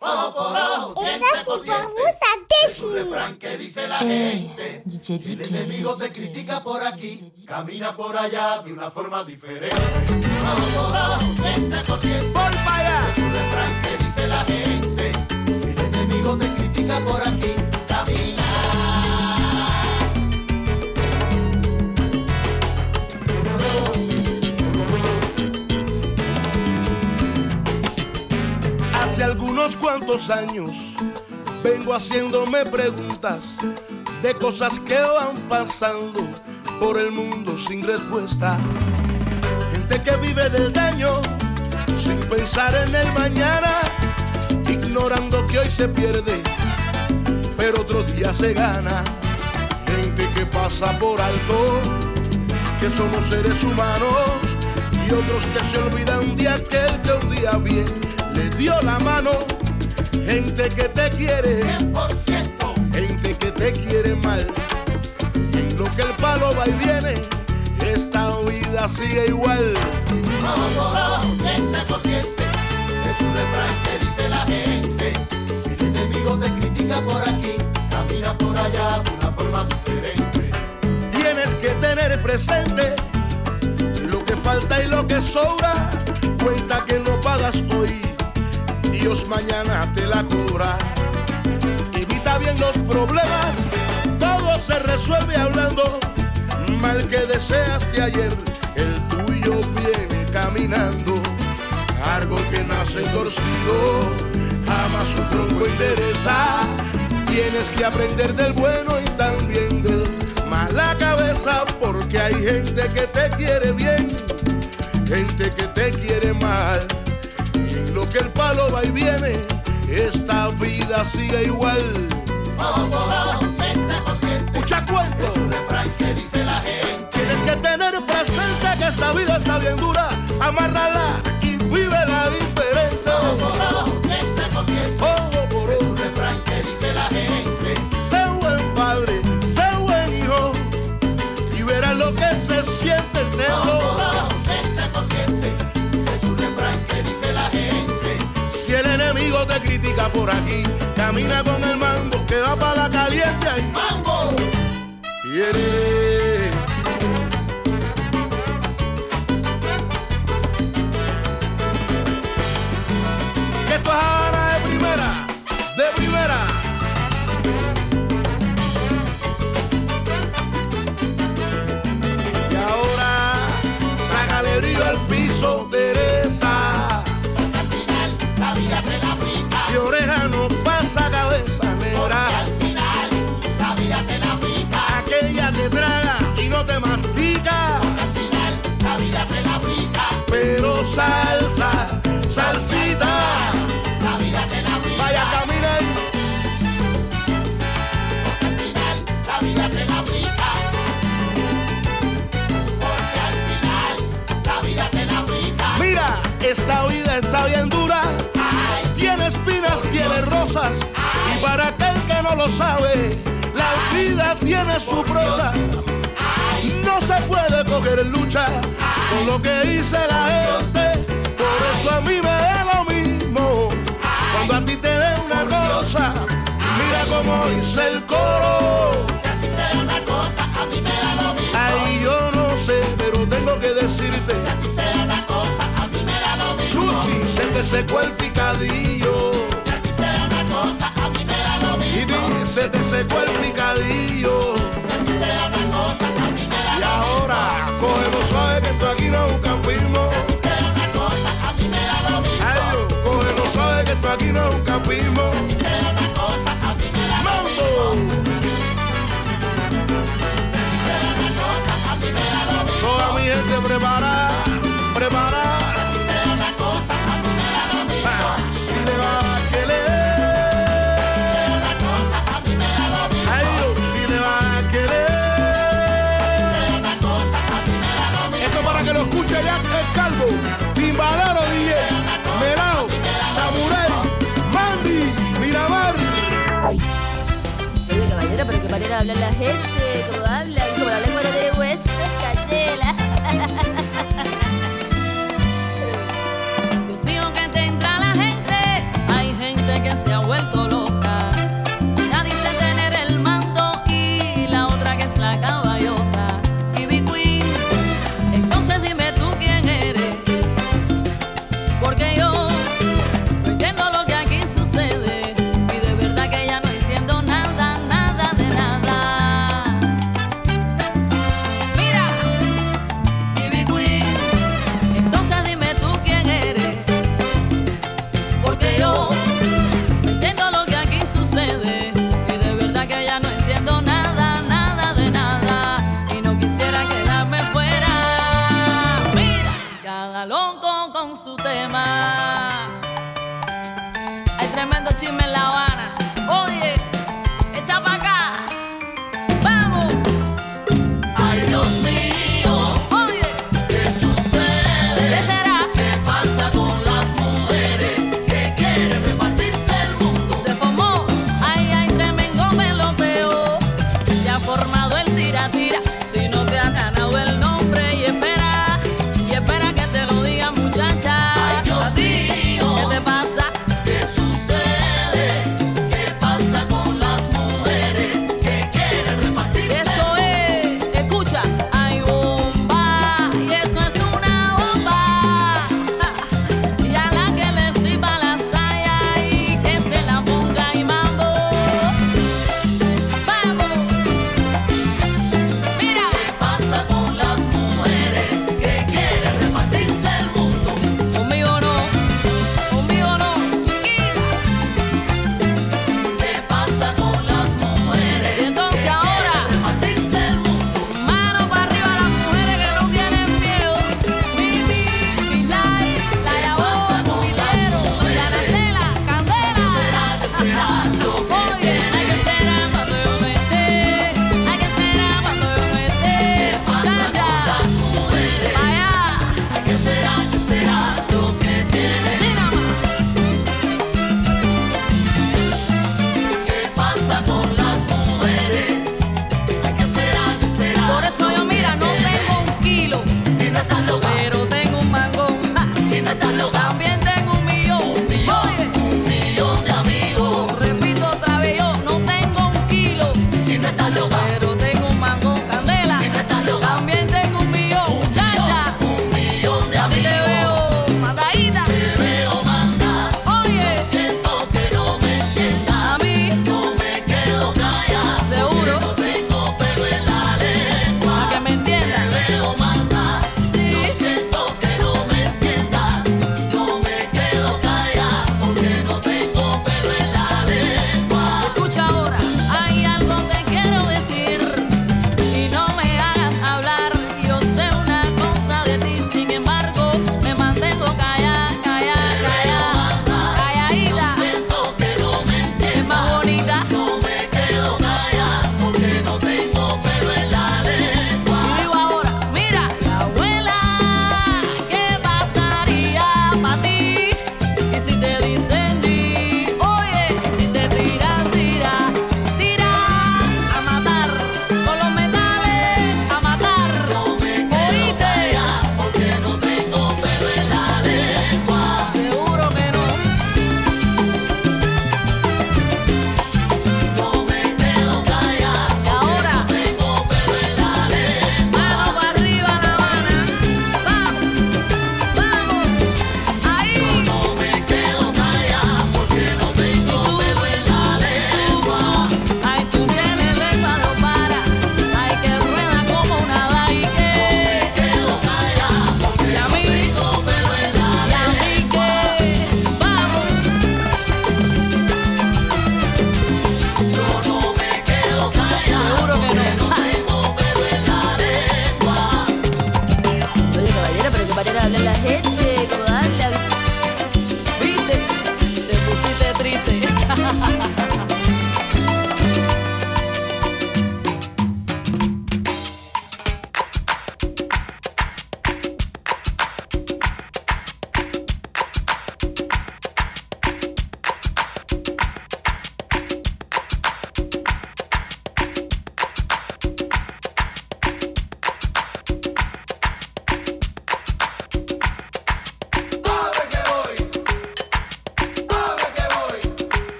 Ojo por ojo, diente por diente. Es un refrán que dice la gente. Si el enemigo te critica por aquí, camina por allá de una forma diferente. Ojo por ojo, diente por diente. ¡Voy para allá! Es un refrán que dice la gente. Si el enemigo te critica por aquí, camina. Algunos cuantos años vengo haciéndome preguntas de cosas que van pasando por el mundo sin respuesta. Gente que vive del daño sin pensar en el mañana, ignorando que hoy se pierde, pero otro día se gana. Gente que pasa por alto, que somos seres humanos, y otros que se olvidan de aquel que un día bien le dio la mano. Gente que te quiere, 100%. gente que te quiere mal. En lo que el palo va y viene, esta vida sigue igual. Ojo, diente por diente. Es un refrán que dice la gente. Si el enemigo te critica por aquí, camina por allá de una forma diferente. Tienes que tener presente lo que falta y lo que sobra. Cuenta que no pagas hoy, Dios mañana te la cobra. Evita bien los problemas, todo se resuelve hablando. Mal que deseas de ayer, el tuyo viene caminando. Árbol que nace torcido, jamás su tronco interesa. Tienes que aprender del bueno y también del mala cabeza, porque hay gente que te quiere bien, gente que te quiere mal. Y en lo que el palo va y viene, esta vida sigue igual. Diente. Escucha cuento. Es un refrán que dice la gente. Tienes que tener presente que esta vida está bien dura, amárrala y vívela diferente. Ojo enemigo te critica por aquí, camina con el mango que va para la caliente y ¡Mambo! viene. Esto es Habana de primera, de primera. Y ahora, sácale brillo al piso, Teresa. Salsa, salsita, La vida te la aplica. vaya camina ahí. Al final, la vida te la aplica. Porque al final, la vida te la aplica. Mira, esta vida está bien dura, tiene espinas, tiene rosas. Y para aquel que no lo sabe, la vida tiene su prosa. No se puede coger lucha con lo que dice la gente. Por eso a mí me da lo mismo. Cuando a ti te dé una cosa, mira como dice el coro. si a ti te da una cosa, a mí me da lo mismo. Ay, yo no sé, pero tengo que decirte. Si a ti te da una cosa, a mí me da lo mismo. Chuchi, se te secó el picadillo. Si a ti te da una cosa, a mí me da lo Y mismo. di, se te secó el picadillo. Esto aquí no es un campismo. Si a ti te da una cosa, a mí me da lo ¡Mambo! mismo. Si a ti te da una cosa, a mí me da lo mismo. Toda mi gente. Manera de hablar la gente, como habla, y como la lengua no tiene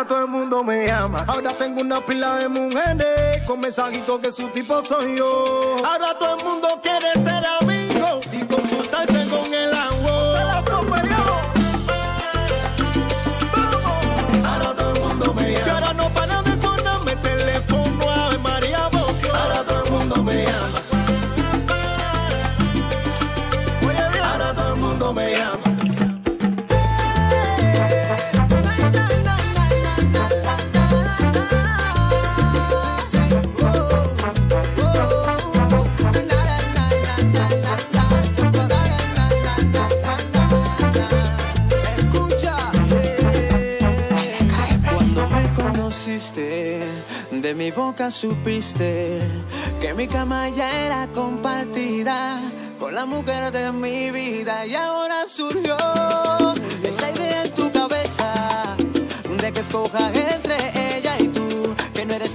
ahora todo el mundo me llama. Ahora tengo una pila de mujeres con mensajitos que su tipo soy yo. Ahora todo el mundo quiere ser a mí. de mi boca supiste que mi cama ya era compartida con la mujer de mi vida y ahora surgió esa idea en tu cabeza de que escojas entre ella y tú, que no eres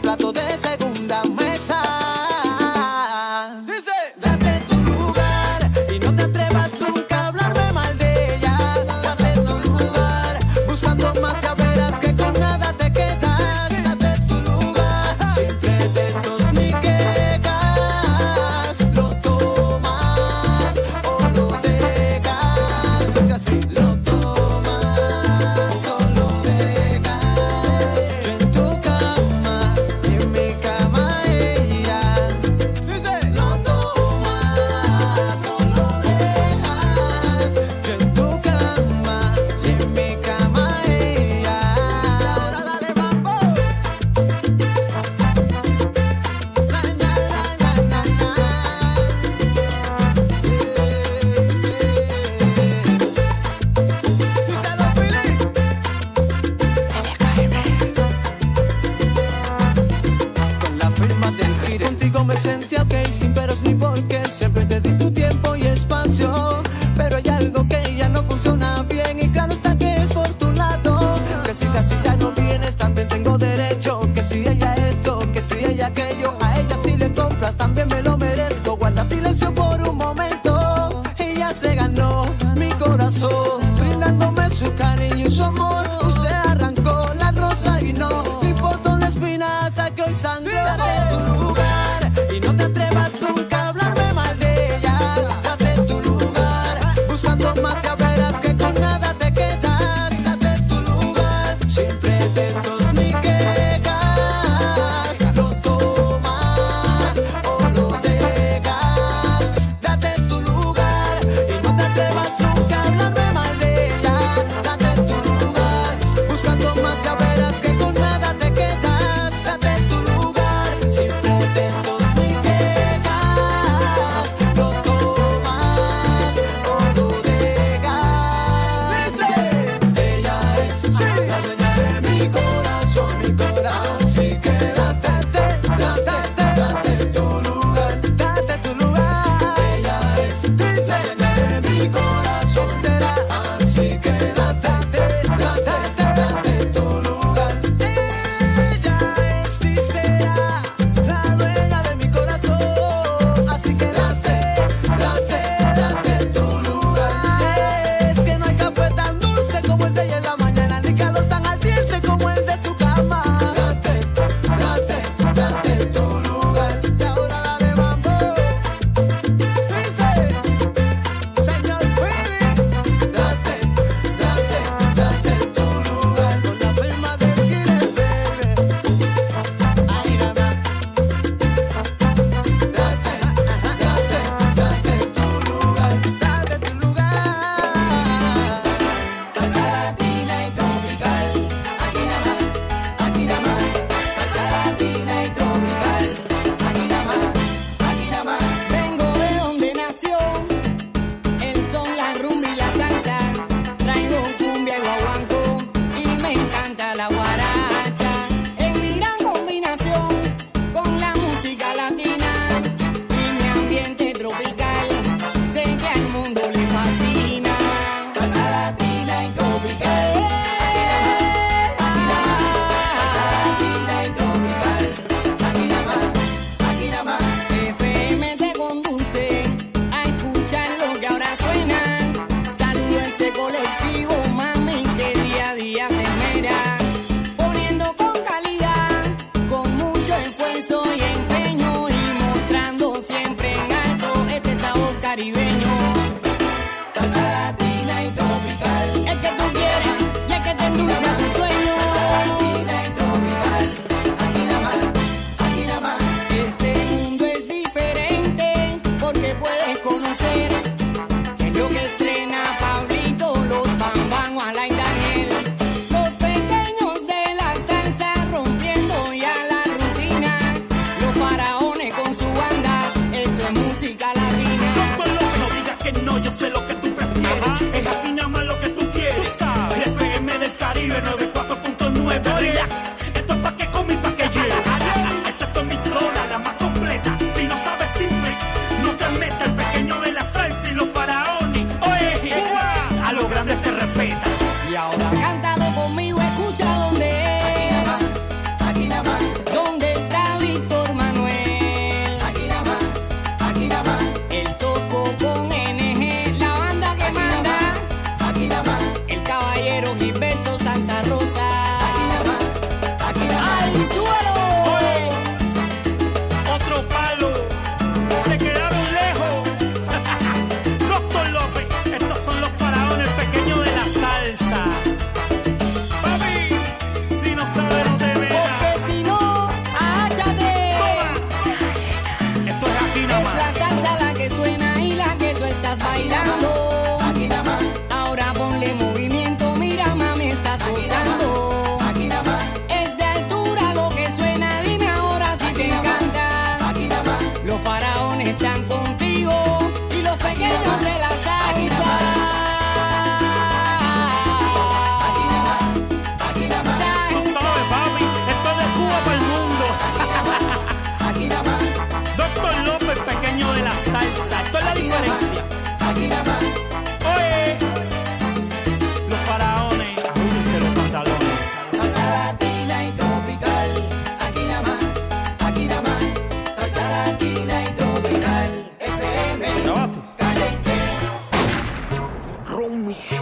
only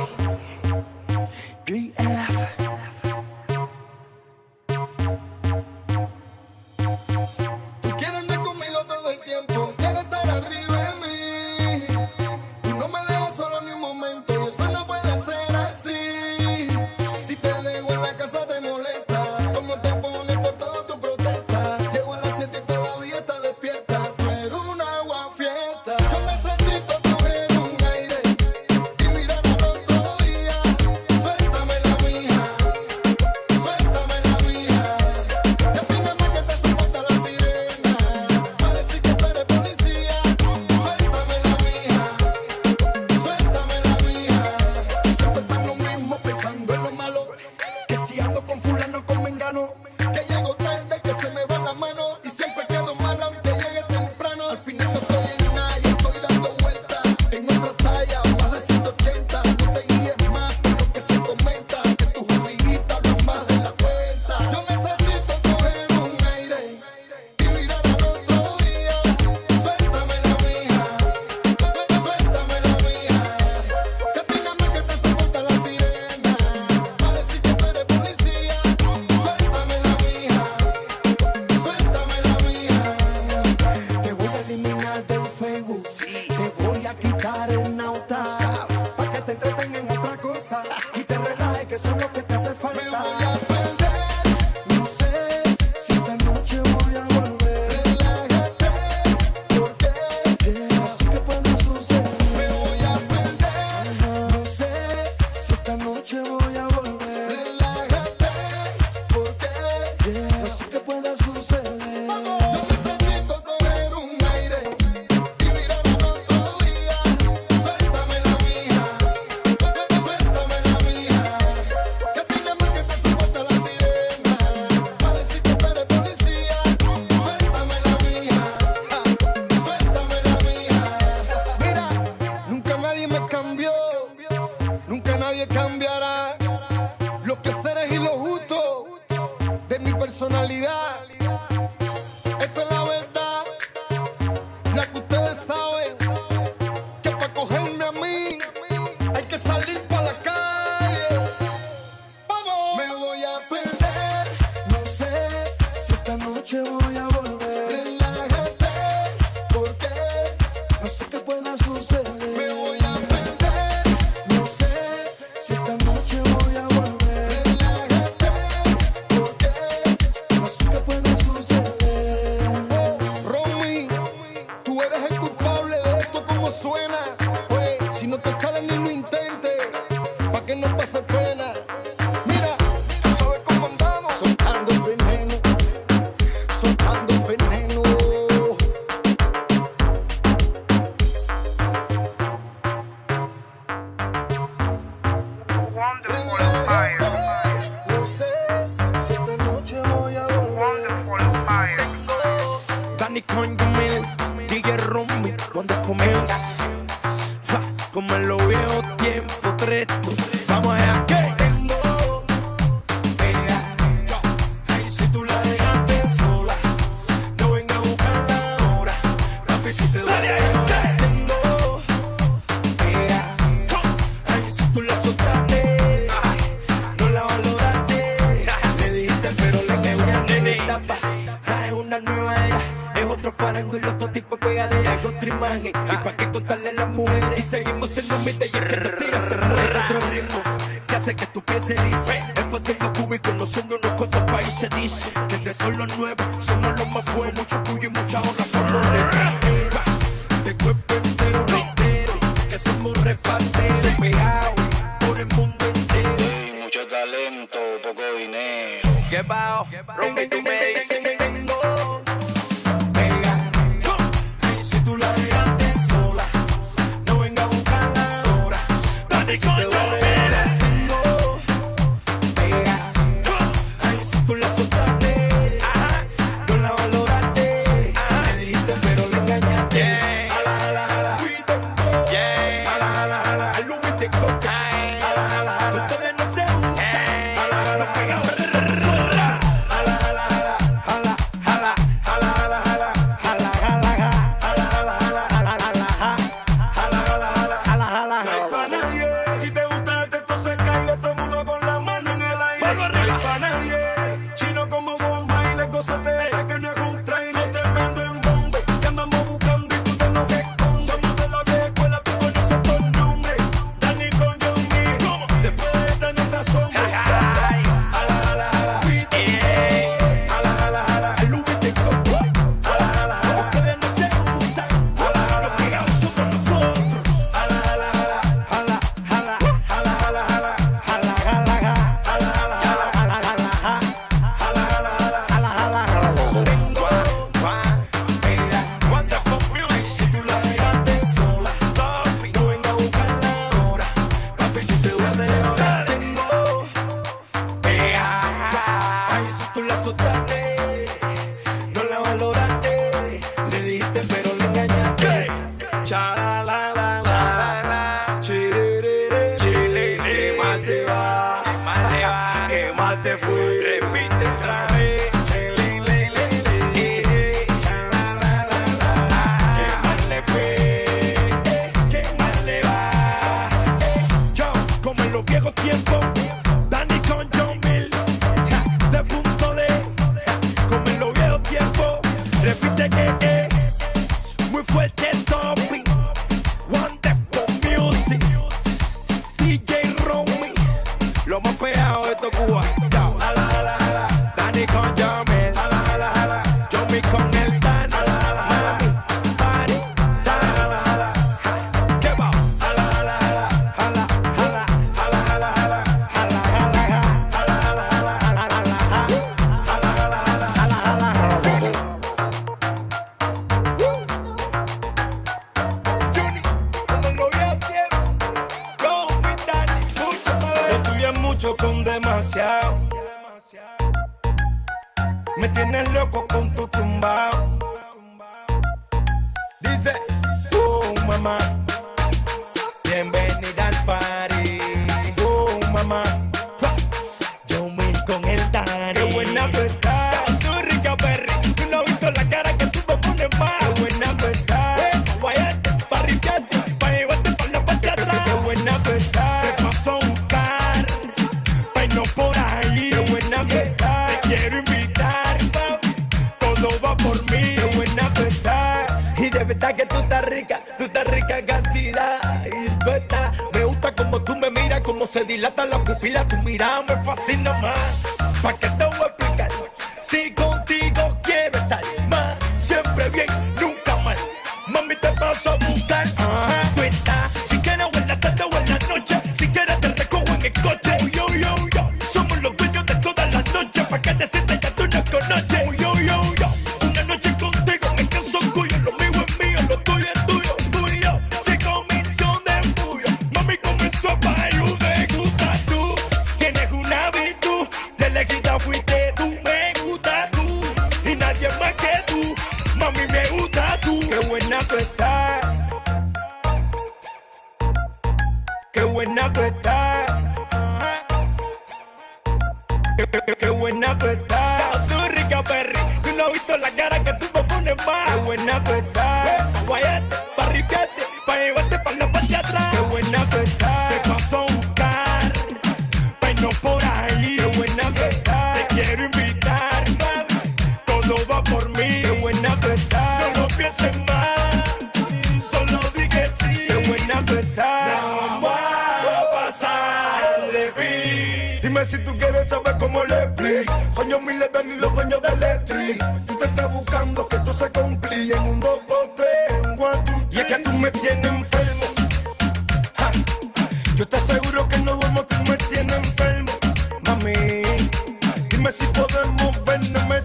puede suceder. Oye, esto es Timbalay, con sentimiento profundo. Todo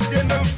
el mundo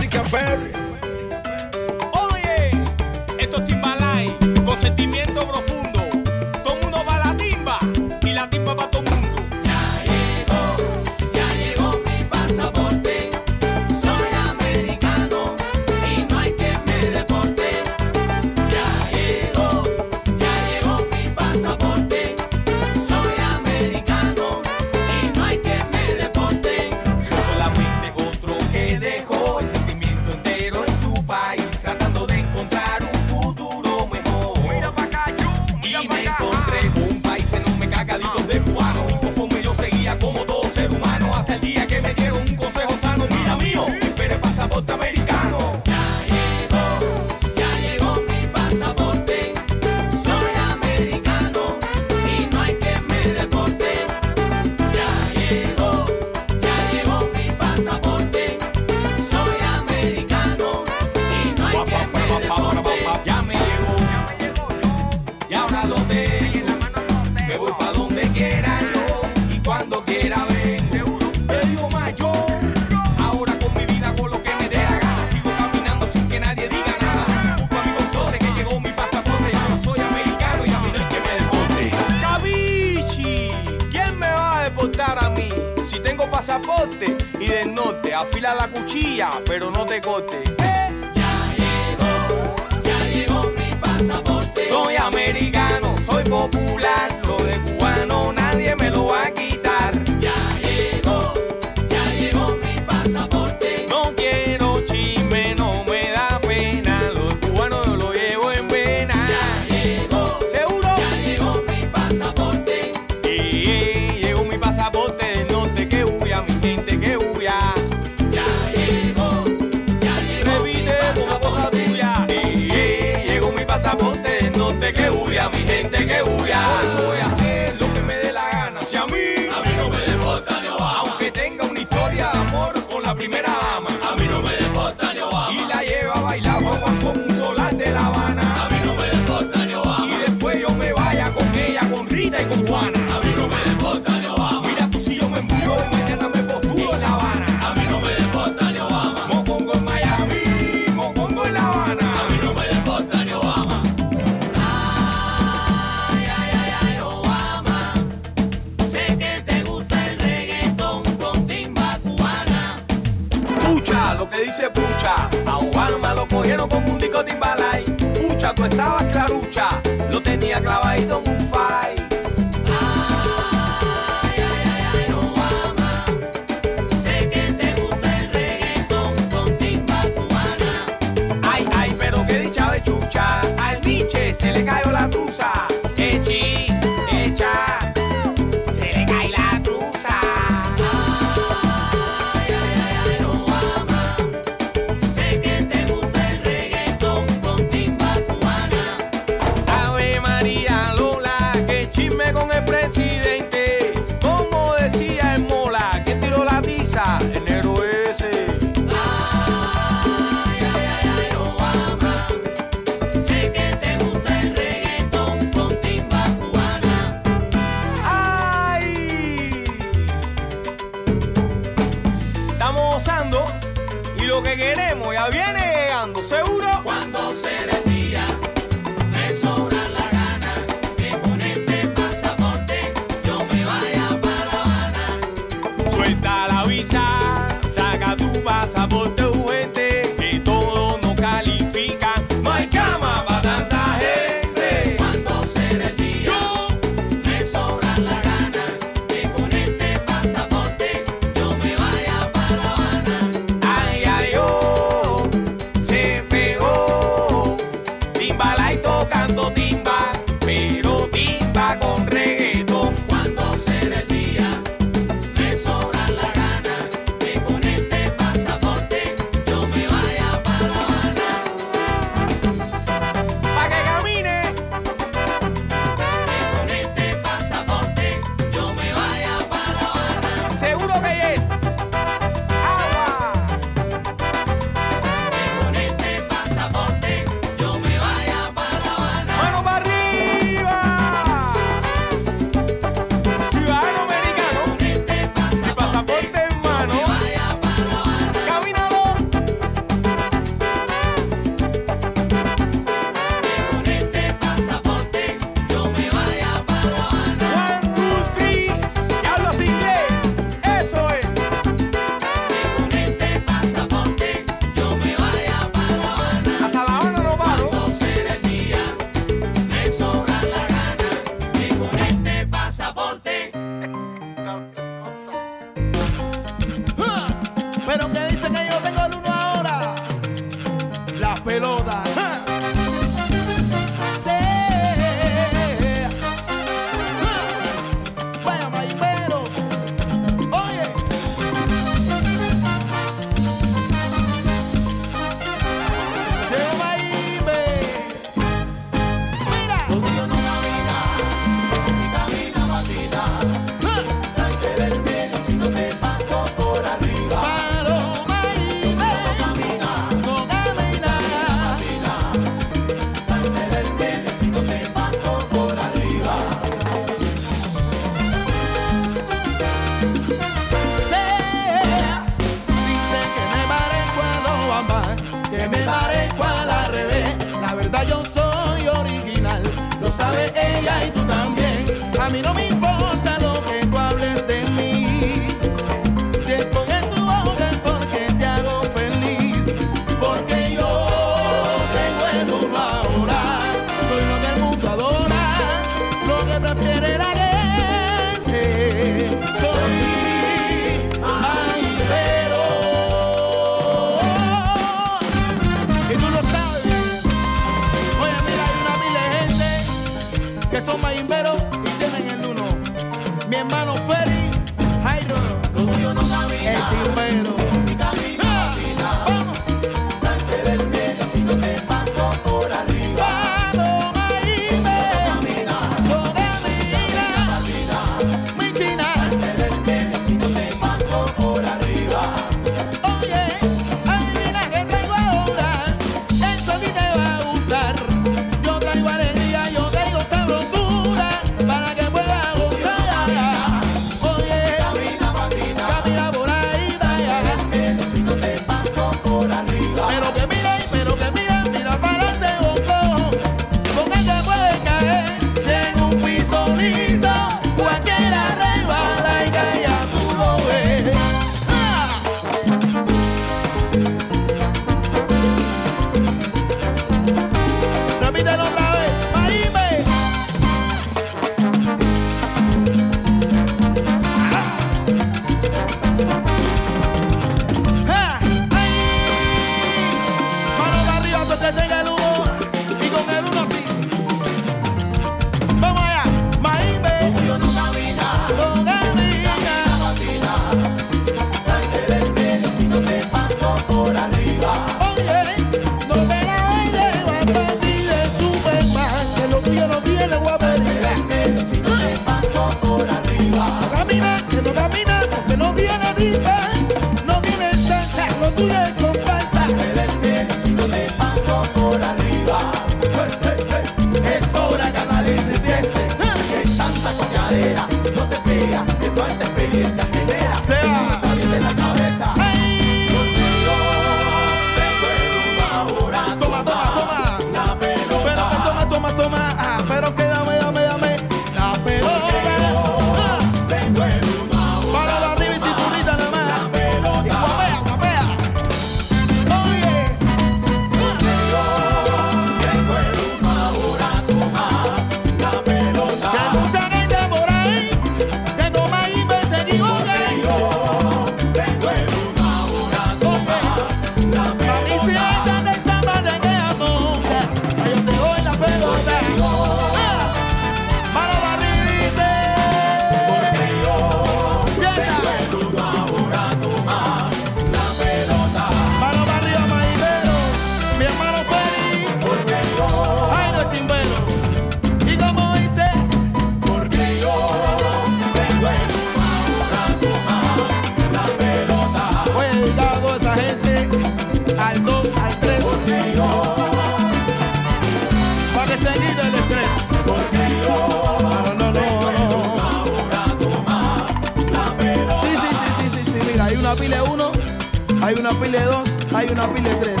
una.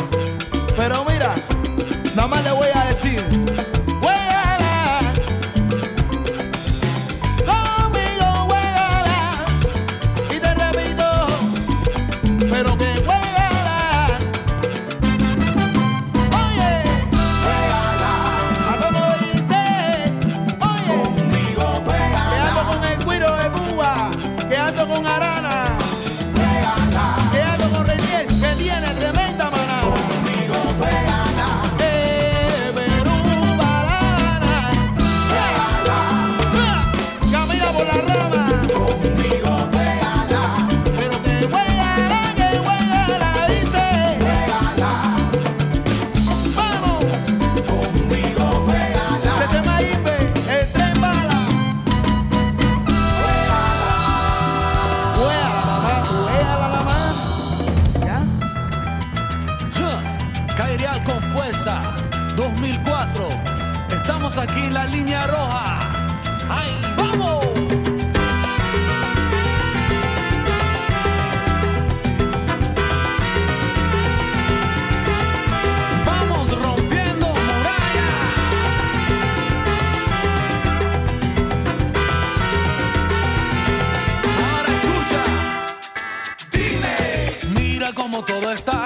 como todo está,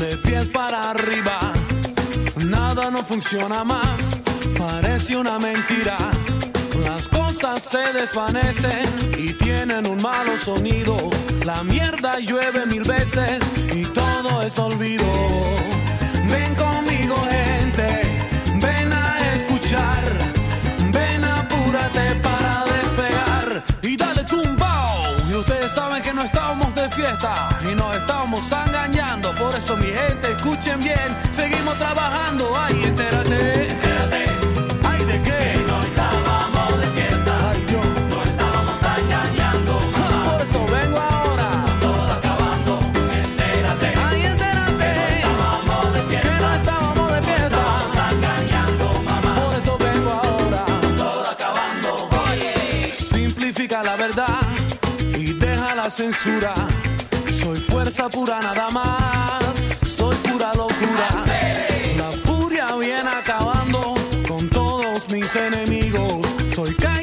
de pies para arriba. Nada no funciona más, parece una mentira. Las cosas se desvanecen y tienen un malo sonido. La mierda llueve mil veces y todo es olvido. Ven con fiesta y nos estamos engañando. Por eso, mi gente, escuchen bien, seguimos trabajando. Ay, entérate, entérate, ay, de qué. Que no estaba censura. Soy fuerza pura nada más, soy pura locura. La furia viene acabando con todos mis enemigos. Soy calle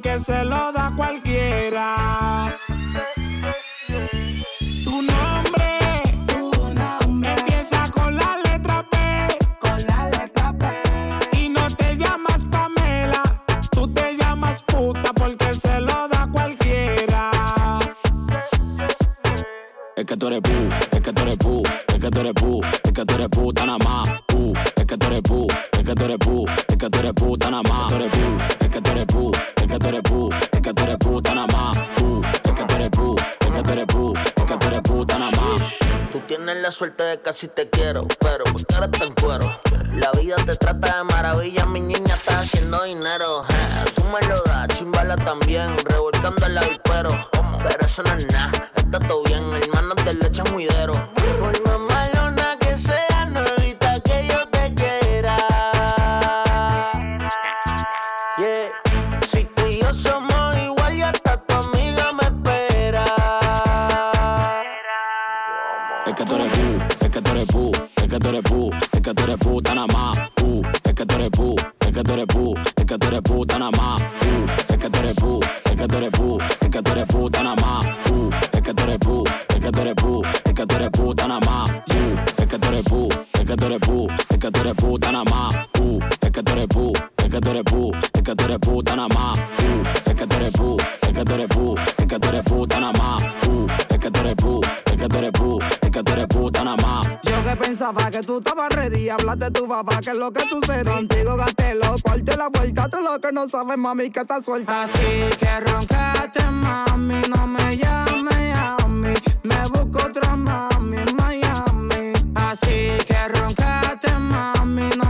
porque se lo da pu, es que tú eres pu, es que tú eres puta nada más. Pu, es que tú eres pu, es que tú eres pu, es que tú eres puta nada más. Pu, es que tú eres pu, es que tú eres pu, es que tú eres puta nada más. Pu, es que tú eres pu, es que tú eres pu, es que tú eres puta nada más. Pu, es que tú eres pu, es que tú eres pu, pensaba que tú estabas ready, hablaste de tu papá, que es lo que tú sé. Contigo gasté los cuartos la vuelta, tú lo que no sabes, mami, que estás suelta. Así que roncaste, mami, no me llames a mí. Me busco otra mami en Miami. Así que roncaste, mami, no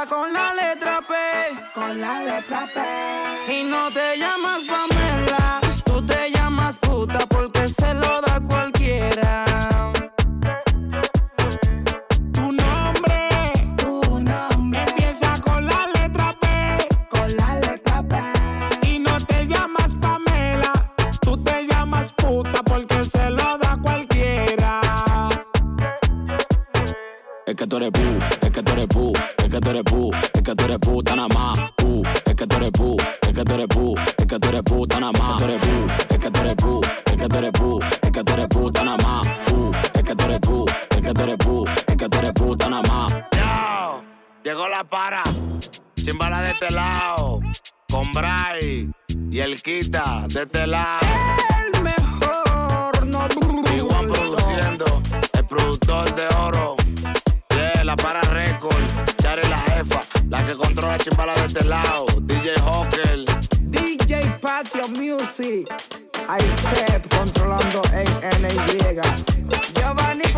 empieza con la letra P. Con la letra P. Y no te llamas Pamela, tú te llamas puta porque se lo da cualquiera. Tu nombre, Tu nombre. empieza con la letra P. Con la letra P. Y no te llamas Pamela, tú te llamas puta porque se lo da cualquiera. Es que tú eres pu, es que tú eres pu, que tú eres pu, es que tú eres puta nada más. Pu, es que tú eres pu, es que tú eres pu, es que tú eres puta nada más. Tú eres pu, es que tú eres pu, es que tú eres pu, es que tú eres puta nada más. Pu, es que tú eres pu, es que tú eres pu, es que tú eres puta nada más. Yo, llegó la para, chimbala de este lado, con Bray y el Quita de este lado. El mejor, no Igual produciendo, el productor de oro. Yeah, la para record, que controla chimbala de este lado. DJ Hawker, DJ Patio Music. Isep controlando en NY. Giovanni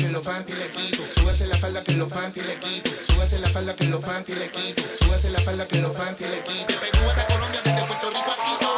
que los panty le quito. Súbase la falda que los panty le quito. Súbase la falda que los panty le quito. Súbase la falda que los panty le quito. De Perú hasta Colombia, desde Puerto Rico a Quito.